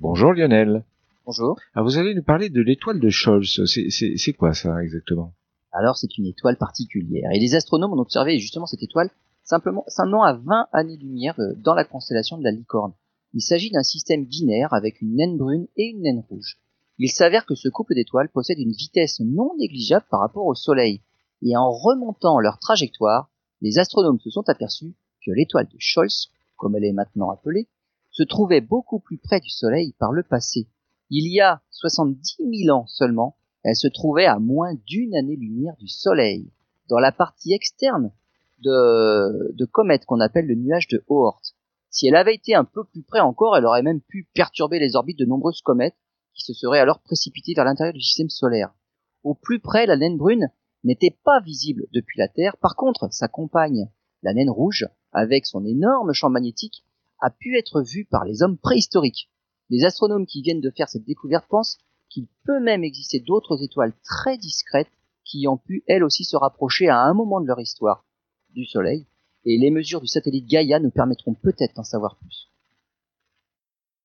Bonjour Lionel. Bonjour. Alors vous allez nous parler de l'étoile de Scholz. C'est quoi ça exactement? Alors c'est une étoile particulière et les astronomes ont observé justement cette étoile simplement simplement à 20 années-lumière euh, dans la constellation de la Licorne. Il s'agit d'un système binaire avec une naine brune et une naine rouge. Il s'avère que ce couple d'étoiles possède une vitesse non négligeable par rapport au Soleil et en remontant leur trajectoire, les astronomes se sont aperçus que l'étoile de Scholz, comme elle est maintenant appelée, se trouvait beaucoup plus près du Soleil par le passé. Il y a 70 000 ans seulement, elle se trouvait à moins d'une année-lumière du Soleil, dans la partie externe de, de comète qu'on appelle le nuage de Oort. Si elle avait été un peu plus près encore, elle aurait même pu perturber les orbites de nombreuses comètes qui se seraient alors précipitées vers l'intérieur du système solaire. Au plus près, la naine brune n'était pas visible depuis la Terre. Par contre, sa compagne, la naine rouge, avec son énorme champ magnétique, a pu être vu par les hommes préhistoriques. Les astronomes qui viennent de faire cette découverte pensent qu'il peut même exister d'autres étoiles très discrètes qui ont pu elles aussi se rapprocher à un moment de leur histoire du Soleil, et les mesures du satellite Gaïa nous permettront peut-être d'en savoir plus.